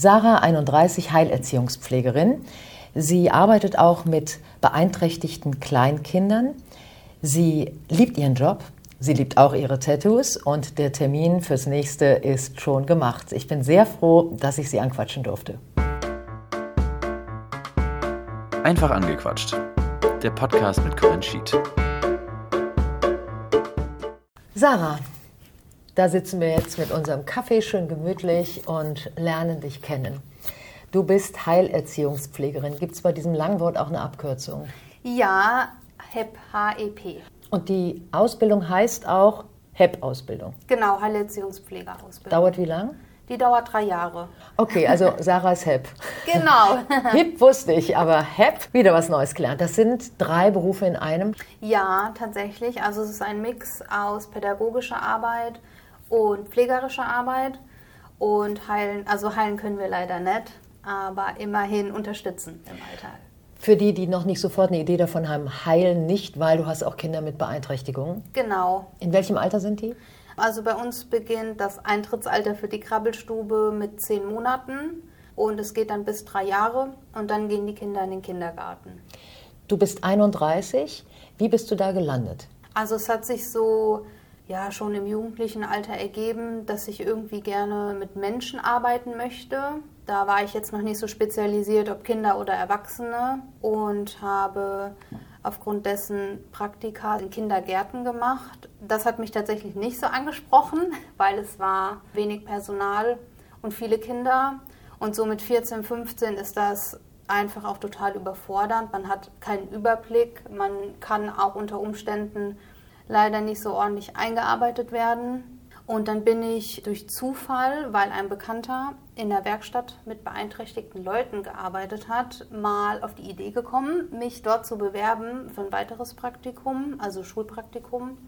Sarah, 31, Heilerziehungspflegerin. Sie arbeitet auch mit beeinträchtigten Kleinkindern. Sie liebt ihren Job. Sie liebt auch ihre Tattoos und der Termin fürs nächste ist schon gemacht. Ich bin sehr froh, dass ich sie anquatschen durfte. Einfach angequatscht. Der Podcast mit Corinne Schied. Sarah, da sitzen wir jetzt mit unserem Kaffee schön gemütlich und lernen dich kennen. Du bist Heilerziehungspflegerin. Gibt es bei diesem langen Wort auch eine Abkürzung? Ja, HEP, H-E-P. Und die Ausbildung heißt auch HEP-Ausbildung. Genau, Heilerziehungspflegerausbildung. Dauert wie lang? Die dauert drei Jahre. Okay, also Sarah ist HEP. Genau. HIP wusste ich, aber HEP, wieder was Neues gelernt. Das sind drei Berufe in einem. Ja, tatsächlich. Also es ist ein Mix aus pädagogischer Arbeit und pflegerischer Arbeit. Und heilen, also heilen können wir leider nicht aber immerhin unterstützen im Alltag. Für die, die noch nicht sofort eine Idee davon haben, heilen nicht, weil du hast auch Kinder mit Beeinträchtigungen. Genau. In welchem Alter sind die? Also bei uns beginnt das Eintrittsalter für die Krabbelstube mit zehn Monaten und es geht dann bis drei Jahre und dann gehen die Kinder in den Kindergarten. Du bist 31. Wie bist du da gelandet? Also es hat sich so ja schon im jugendlichen Alter ergeben, dass ich irgendwie gerne mit Menschen arbeiten möchte. Da war ich jetzt noch nicht so spezialisiert, ob Kinder oder Erwachsene und habe aufgrund dessen Praktika in Kindergärten gemacht. Das hat mich tatsächlich nicht so angesprochen, weil es war wenig Personal und viele Kinder. Und so mit 14, 15 ist das einfach auch total überfordernd. Man hat keinen Überblick. Man kann auch unter Umständen leider nicht so ordentlich eingearbeitet werden. Und dann bin ich durch Zufall, weil ein Bekannter in der Werkstatt mit beeinträchtigten Leuten gearbeitet hat, mal auf die Idee gekommen, mich dort zu bewerben für ein weiteres Praktikum, also Schulpraktikum.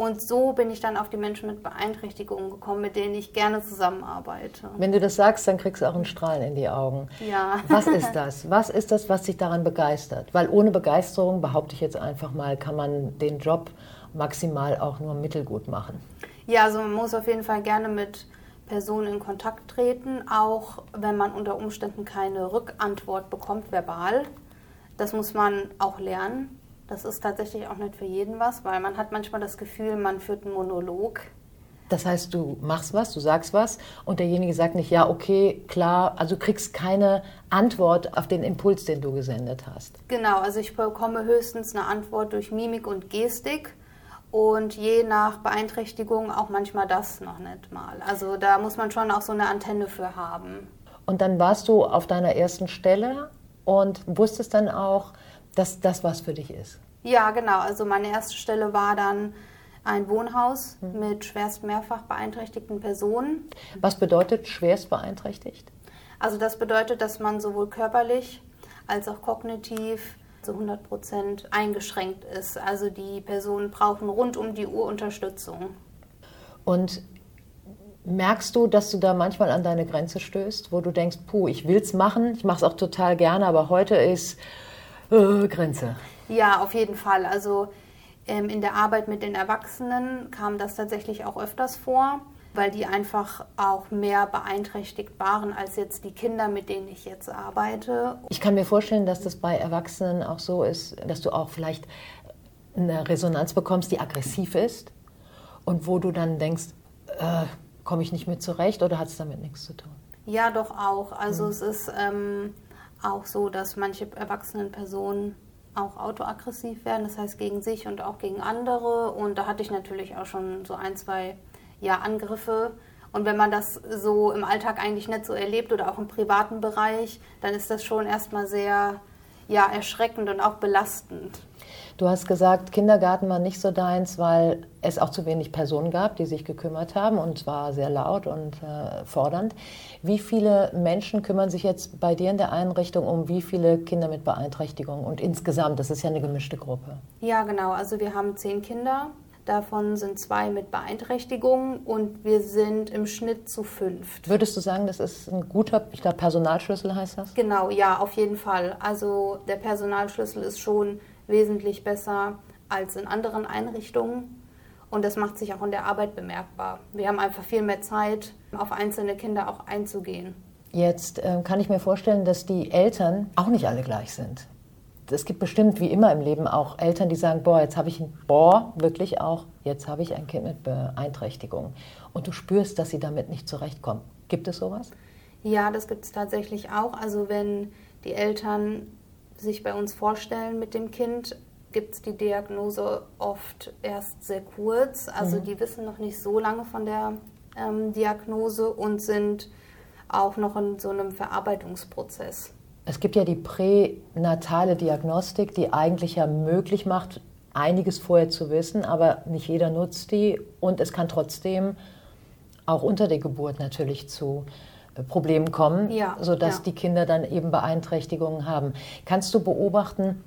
Und so bin ich dann auf die Menschen mit Beeinträchtigungen gekommen, mit denen ich gerne zusammenarbeite. Wenn du das sagst, dann kriegst du auch einen Strahlen in die Augen. Ja. Was ist das? Was ist das, was dich daran begeistert? Weil ohne Begeisterung, behaupte ich jetzt einfach mal, kann man den Job maximal auch nur mittelgut machen. Ja, also man muss auf jeden Fall gerne mit Personen in Kontakt treten, auch wenn man unter Umständen keine Rückantwort bekommt, verbal. Das muss man auch lernen. Das ist tatsächlich auch nicht für jeden was, weil man hat manchmal das Gefühl, man führt einen Monolog. Das heißt, du machst was, du sagst was und derjenige sagt nicht, ja, okay, klar, also du kriegst keine Antwort auf den Impuls, den du gesendet hast. Genau, also ich bekomme höchstens eine Antwort durch Mimik und Gestik und je nach Beeinträchtigung auch manchmal das noch nicht mal. Also da muss man schon auch so eine Antenne für haben. Und dann warst du auf deiner ersten Stelle und wusstest dann auch, dass das was für dich ist. Ja, genau. Also meine erste Stelle war dann ein Wohnhaus mhm. mit schwerst mehrfach beeinträchtigten Personen. Was bedeutet schwerst beeinträchtigt? Also das bedeutet, dass man sowohl körperlich als auch kognitiv zu 100 Prozent eingeschränkt ist. Also die Personen brauchen rund um die Uhr Unterstützung. Und merkst du, dass du da manchmal an deine Grenze stößt, wo du denkst, puh, ich will es machen, ich mache es auch total gerne, aber heute ist äh, Grenze? Ja, auf jeden Fall. Also ähm, in der Arbeit mit den Erwachsenen kam das tatsächlich auch öfters vor weil die einfach auch mehr beeinträchtigt waren als jetzt die Kinder, mit denen ich jetzt arbeite. Ich kann mir vorstellen, dass das bei Erwachsenen auch so ist, dass du auch vielleicht eine Resonanz bekommst, die aggressiv ist und wo du dann denkst, äh, komme ich nicht mit zurecht oder hat es damit nichts zu tun? Ja, doch auch. Also mhm. es ist ähm, auch so, dass manche erwachsenen Personen auch autoaggressiv werden, das heißt gegen sich und auch gegen andere. Und da hatte ich natürlich auch schon so ein, zwei ja, Angriffe. Und wenn man das so im Alltag eigentlich nicht so erlebt oder auch im privaten Bereich, dann ist das schon erstmal sehr ja, erschreckend und auch belastend. Du hast gesagt, Kindergarten war nicht so deins, weil es auch zu wenig Personen gab, die sich gekümmert haben und zwar sehr laut und äh, fordernd. Wie viele Menschen kümmern sich jetzt bei dir in der Einrichtung um wie viele Kinder mit Beeinträchtigung und insgesamt? Das ist ja eine gemischte Gruppe. Ja, genau. Also wir haben zehn Kinder Davon sind zwei mit Beeinträchtigung und wir sind im Schnitt zu fünf. Würdest du sagen, das ist ein guter, ich glaube, Personalschlüssel heißt das? Genau, ja, auf jeden Fall. Also der Personalschlüssel ist schon wesentlich besser als in anderen Einrichtungen. Und das macht sich auch in der Arbeit bemerkbar. Wir haben einfach viel mehr Zeit, auf einzelne Kinder auch einzugehen. Jetzt äh, kann ich mir vorstellen, dass die Eltern auch nicht alle gleich sind. Es gibt bestimmt, wie immer im Leben, auch Eltern, die sagen, boah, jetzt habe ich ein, boah, wirklich auch, jetzt habe ich ein Kind mit Beeinträchtigung. Und du spürst, dass sie damit nicht zurechtkommen. Gibt es sowas? Ja, das gibt es tatsächlich auch. Also wenn die Eltern sich bei uns vorstellen mit dem Kind, gibt es die Diagnose oft erst sehr kurz. Also mhm. die wissen noch nicht so lange von der ähm, Diagnose und sind auch noch in so einem Verarbeitungsprozess. Es gibt ja die pränatale Diagnostik, die eigentlich ja möglich macht, einiges vorher zu wissen, aber nicht jeder nutzt die und es kann trotzdem auch unter der Geburt natürlich zu Problemen kommen, ja, sodass ja. die Kinder dann eben Beeinträchtigungen haben. Kannst du beobachten,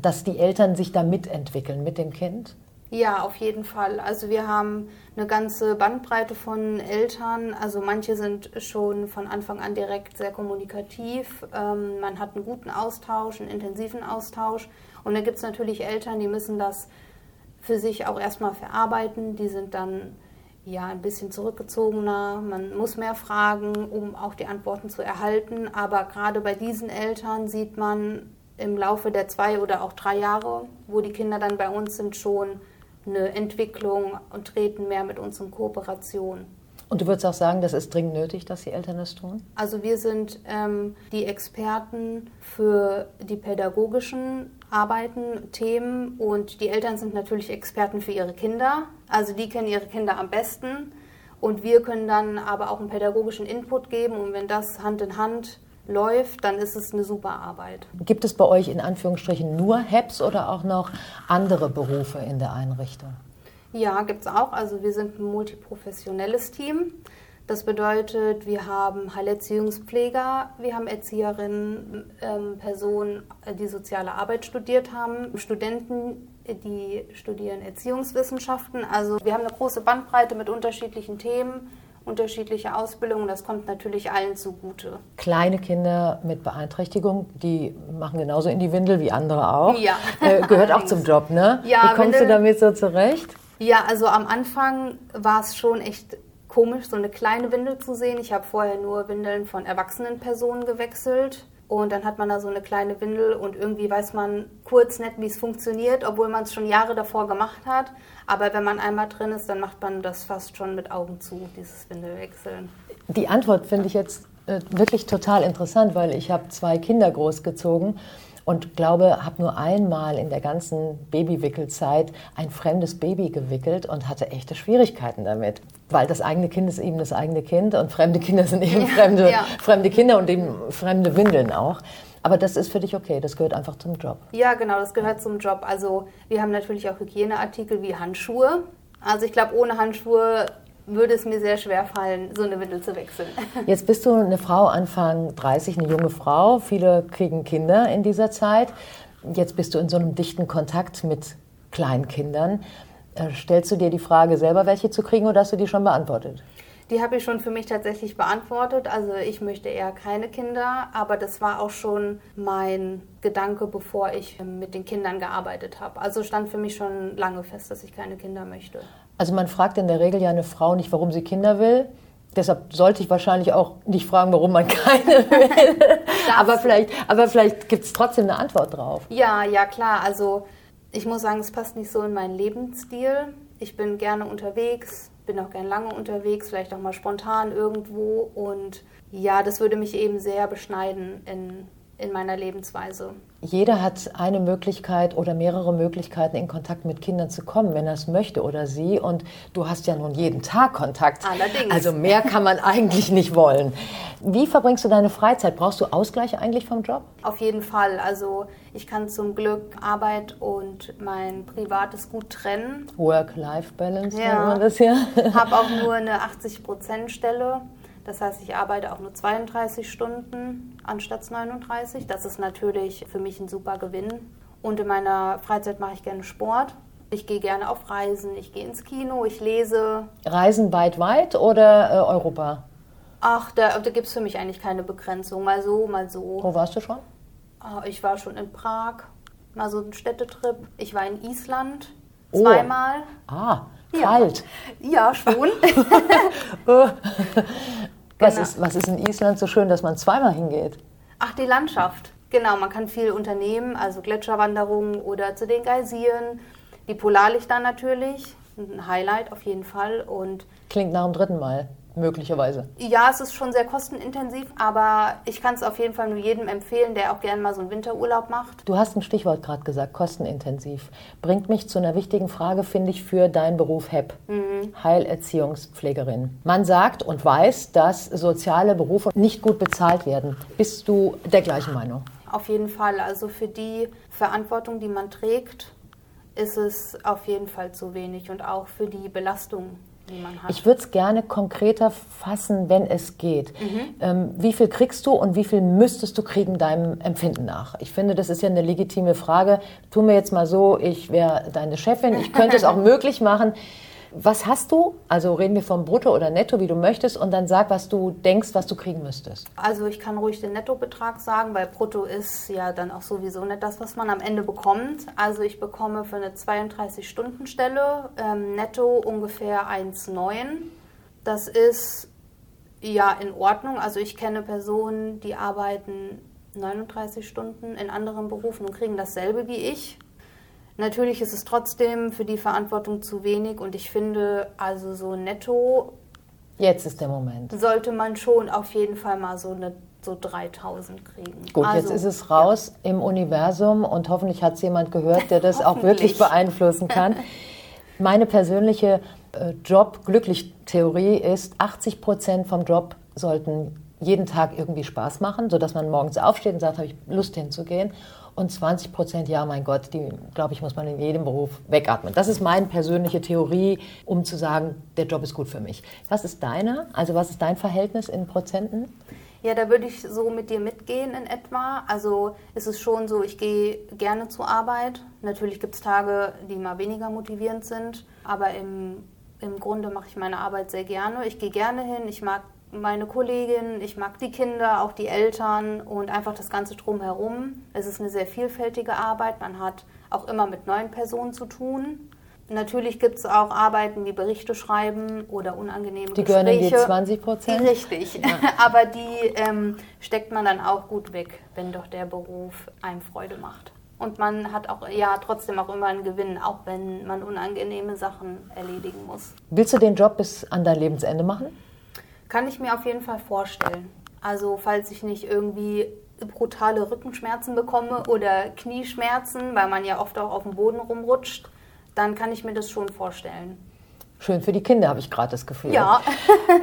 dass die Eltern sich da mitentwickeln mit dem Kind? Ja, auf jeden Fall. Also wir haben eine ganze Bandbreite von Eltern. Also manche sind schon von Anfang an direkt sehr kommunikativ. Ähm, man hat einen guten Austausch, einen intensiven Austausch. Und dann gibt es natürlich Eltern, die müssen das für sich auch erstmal verarbeiten. Die sind dann ja ein bisschen zurückgezogener. Man muss mehr fragen, um auch die Antworten zu erhalten. Aber gerade bei diesen Eltern sieht man im Laufe der zwei oder auch drei Jahre, wo die Kinder dann bei uns sind, schon eine Entwicklung und treten mehr mit uns in Kooperation. Und du würdest auch sagen, das ist dringend nötig, dass die Eltern das tun? Also wir sind ähm, die Experten für die pädagogischen Arbeiten, Themen und die Eltern sind natürlich Experten für ihre Kinder. Also die kennen ihre Kinder am besten und wir können dann aber auch einen pädagogischen Input geben und wenn das Hand in Hand läuft, dann ist es eine super Arbeit. Gibt es bei euch in Anführungsstrichen nur HEPS oder auch noch andere Berufe in der Einrichtung? Ja, gibt es auch. Also wir sind ein multiprofessionelles Team. Das bedeutet, wir haben Heilerziehungspfleger, wir haben Erzieherinnen, ähm, Personen, die soziale Arbeit studiert haben, Studenten, die studieren Erziehungswissenschaften. Also wir haben eine große Bandbreite mit unterschiedlichen Themen unterschiedliche Ausbildungen. Das kommt natürlich allen zugute. Kleine Kinder mit Beeinträchtigung, die machen genauso in die Windel wie andere auch. Ja. Äh, gehört auch zum Job, ne? Ja, wie kommst Windel, du damit so zurecht? Ja, also am Anfang war es schon echt komisch, so eine kleine Windel zu sehen. Ich habe vorher nur Windeln von erwachsenen Personen gewechselt. Und dann hat man da so eine kleine Windel und irgendwie weiß man kurz nicht, wie es funktioniert, obwohl man es schon Jahre davor gemacht hat. Aber wenn man einmal drin ist, dann macht man das fast schon mit Augen zu, dieses Windelwechseln. Die Antwort finde ich jetzt äh, wirklich total interessant, weil ich habe zwei Kinder großgezogen und glaube, habe nur einmal in der ganzen Babywickelzeit ein fremdes Baby gewickelt und hatte echte Schwierigkeiten damit. Weil das eigene Kind ist eben das eigene Kind und fremde Kinder sind eben ja, fremde, ja. fremde Kinder und eben fremde Windeln auch. Aber das ist für dich okay, das gehört einfach zum Job. Ja, genau, das gehört zum Job. Also wir haben natürlich auch Hygieneartikel wie Handschuhe. Also ich glaube, ohne Handschuhe würde es mir sehr schwer fallen, so eine Windel zu wechseln. Jetzt bist du eine Frau Anfang 30, eine junge Frau. Viele kriegen Kinder in dieser Zeit. Jetzt bist du in so einem dichten Kontakt mit Kleinkindern. Äh, stellst du dir die Frage selber, welche zu kriegen, oder hast du die schon beantwortet? Die habe ich schon für mich tatsächlich beantwortet. Also ich möchte eher keine Kinder, aber das war auch schon mein Gedanke, bevor ich mit den Kindern gearbeitet habe. Also stand für mich schon lange fest, dass ich keine Kinder möchte. Also man fragt in der Regel ja eine Frau nicht, warum sie Kinder will. Deshalb sollte ich wahrscheinlich auch nicht fragen, warum man keine will. aber vielleicht, aber vielleicht gibt es trotzdem eine Antwort drauf. Ja, ja, klar. Also ich muss sagen, es passt nicht so in meinen Lebensstil. Ich bin gerne unterwegs, bin auch gerne lange unterwegs, vielleicht auch mal spontan irgendwo. Und ja, das würde mich eben sehr beschneiden in in meiner Lebensweise. Jeder hat eine Möglichkeit oder mehrere Möglichkeiten, in Kontakt mit Kindern zu kommen, wenn er es möchte oder sie. Und du hast ja nun jeden Tag Kontakt. Allerdings. Also mehr kann man eigentlich nicht wollen. Wie verbringst du deine Freizeit? Brauchst du Ausgleich eigentlich vom Job? Auf jeden Fall. Also ich kann zum Glück Arbeit und mein Privates gut trennen. Work-Life-Balance ja. nennt man das hier. Habe auch nur eine 80-Prozent-Stelle. Das heißt, ich arbeite auch nur 32 Stunden anstatt 39. Das ist natürlich für mich ein super Gewinn. Und in meiner Freizeit mache ich gerne Sport. Ich gehe gerne auf Reisen, ich gehe ins Kino, ich lese. Reisen weit, weit oder äh, Europa? Ach, da, da gibt es für mich eigentlich keine Begrenzung. Mal so, mal so. Wo warst du schon? Ah, ich war schon in Prag, mal so ein Städtetrip. Ich war in Island oh. zweimal. Ah, kalt. Ja, ja schon. Was, Genau. ist, was ist in Island so schön, dass man zweimal hingeht? Ach, die Landschaft. Genau, man kann viel unternehmen, also Gletscherwanderungen oder zu den Geysiren. Die Polarlichter natürlich, ein Highlight auf jeden Fall. Und Klingt nach dem dritten Mal, möglicherweise. ja, es ist schon sehr kostenintensiv, aber ich kann es auf jeden Fall nur jedem empfehlen, der auch gerne mal so einen Winterurlaub macht. Du hast ein Stichwort gerade gesagt, kostenintensiv. Bringt mich zu einer wichtigen Frage, finde ich, für deinen Beruf HEP, Heilerziehungspflegerin. Man sagt und weiß, dass soziale Berufe nicht gut bezahlt werden. Bist du der gleichen Meinung? Auf jeden Fall. Also für die Verantwortung, die man trägt, ist es auf jeden Fall zu wenig und auch für die Belastung, die man hat. Ich würde es gerne konkreter fassen, wenn es geht. Ähm, wie viel kriegst du und wie viel müsstest du kriegen deinem Empfinden nach? Ich finde, das ist ja eine legitime Frage. Tu mir jetzt mal so, ich wäre deine Chefin, ich könnte es auch möglich machen. Was hast du? Also reden wir vom Brutto oder Netto, wie du möchtest, und dann sag, was du denkst, was du kriegen müsstest. Also ich kann ruhig den Nettobetrag sagen, weil Brutto ist ja dann auch sowieso nicht das, was man am Ende bekommt. Also ich bekomme für eine 32-Stunden-Stelle ähm, netto ungefähr 1,9. Das ist ja in Ordnung. Also ich kenne Personen, die arbeiten 39 Stunden in anderen Berufen und kriegen dasselbe wie ich. Natürlich ist es trotzdem für die Verantwortung zu wenig und ich finde, also so netto Jetzt ist der Moment. sollte man schon auf jeden Fall mal so eine so 3000 kriegen. Gut, also, jetzt ist es raus im Universum und hoffentlich hat es jemand gehört, der das auch wirklich beeinflussen kann. Meine persönliche äh, Job-Glücklich-Theorie ist, 80 Prozent vom Job sollten jeden Tag irgendwie Spaß machen, sodass man morgens aufsteht und sagt, habe ich Lust hinzugehen. Und 20 Prozent, ja, mein Gott, die, glaube ich, muss man in jedem Beruf wegatmen. Das ist meine persönliche Theorie, um zu sagen, der Job ist gut für mich. Was ist deine? Also was ist dein Verhältnis in Prozenten? Ja, da würde ich so mit dir mitgehen in etwa. Also ist es schon so, ich gehe gerne zur Arbeit. Natürlich gibt es Tage, die mal weniger motivierend sind, aber im, im Grunde mache ich meine Arbeit sehr gerne. Ich gehe gerne hin, ich mag meine Kollegin, ich mag die Kinder, auch die Eltern und einfach das Ganze drumherum. Es ist eine sehr vielfältige Arbeit. Man hat auch immer mit neuen Personen zu tun. Natürlich gibt es auch Arbeiten wie Berichte schreiben oder unangenehme Die gehören in die Gespräche. 20 Prozent? Richtig, aber die ähm, steckt man dann auch gut weg, wenn doch der Beruf einem Freude macht. Und man hat auch ja trotzdem auch immer einen Gewinn, auch wenn man unangenehme Sachen erledigen muss. Willst du den Job bis an dein Lebensende machen? Kann ich mir auf jeden Fall vorstellen. Also falls ich nicht irgendwie brutale Rückenschmerzen bekomme oder Knieschmerzen, weil man ja oft auch auf dem Boden rumrutscht, dann kann ich mir das schon vorstellen. Schön für die Kinder, habe ich gerade das Gefühl. Ja.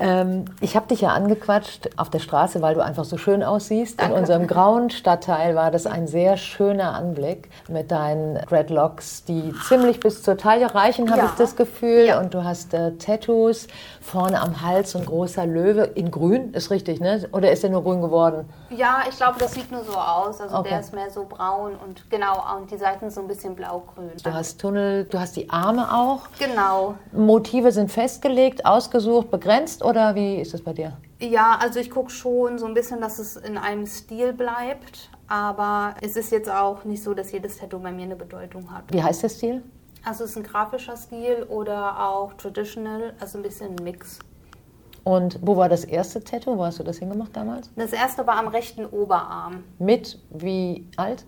Ähm, ich habe dich ja angequatscht auf der Straße, weil du einfach so schön aussiehst. Danke. In unserem grauen Stadtteil war das ein sehr schöner Anblick mit deinen Dreadlocks, die ziemlich bis zur Taille reichen, habe Ja. ich das Gefühl. Ja. Und du hast äh, Tattoos, vorne am Hals ein großer Löwe in grün, ist richtig, ne? Oder ist der nur grün geworden? Ja, ich glaube, das sieht nur so aus. Also Okay. der ist mehr so braun und genau, und die Seiten so ein bisschen blaugrün. Du hast Tunnel, du hast die Arme auch. Genau. Motive sind festgelegt, ausgesucht, begrenzt oder wie ist das bei dir? Ja, also ich gucke schon so ein bisschen, dass es in einem Stil bleibt. Aber es ist jetzt auch nicht so, dass jedes Tattoo bei mir eine Bedeutung hat. Wie heißt der Stil? Also es ist ein grafischer Stil oder auch traditional, also ein bisschen ein Mix. Und wo war das erste Tattoo? Wo hast du das hingemacht damals? Das erste war am rechten Oberarm. Mit wie alt?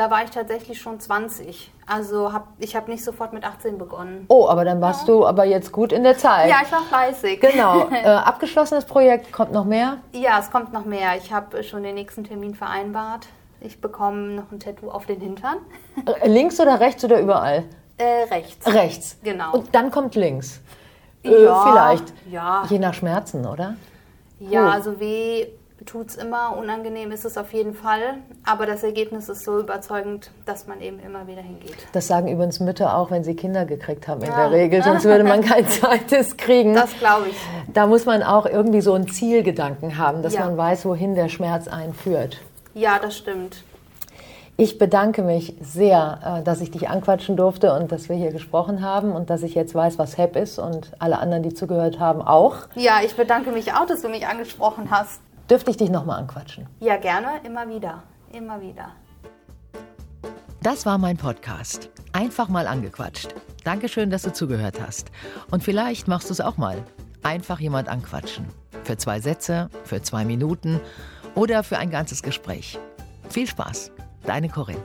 Da war ich tatsächlich schon 20. Also hab, ich habe nicht sofort mit 18 begonnen. Oh, aber dann warst du aber jetzt gut in der Zeit. Ja, ich war fleißig. Genau. Äh, abgeschlossenes Projekt, kommt noch mehr? Ja, es kommt noch mehr. Ich habe schon den nächsten Termin vereinbart. Ich bekomme noch ein Tattoo auf den Hintern. Äh, links oder rechts oder überall? Äh, rechts. Rechts. Genau. Und dann kommt links. Äh, Ja, vielleicht. ja. Je nach Schmerzen, oder? Ja, Cool. also weh tut's immer, unangenehm ist es auf jeden Fall. Aber das Ergebnis ist so überzeugend, dass man eben immer wieder hingeht. Das sagen übrigens Mütter auch, wenn sie Kinder gekriegt haben in Ja. der Regel. Sonst würde man kein zweites kriegen. Das glaube ich. da muss man auch irgendwie so einen Zielgedanken haben, dass Ja. man weiß, wohin der Schmerz einen führt. Ja, das stimmt. Ich bedanke mich sehr, äh, dass ich dich anquatschen durfte und dass wir hier gesprochen haben und dass ich jetzt weiß, was HEP ist und alle anderen, die zugehört haben, auch. Ja, ich bedanke mich auch, dass du mich angesprochen hast. Dürfte ich dich nochmal anquatschen? Ja, gerne, immer wieder. Immer wieder. Das war mein Podcast. Einfach mal angequatscht. Dankeschön, dass du zugehört hast. Und vielleicht machst du es auch mal. Einfach jemand anquatschen. Für zwei Sätze, für zwei Minuten oder für ein ganzes Gespräch. Viel Spaß, deine Corinne.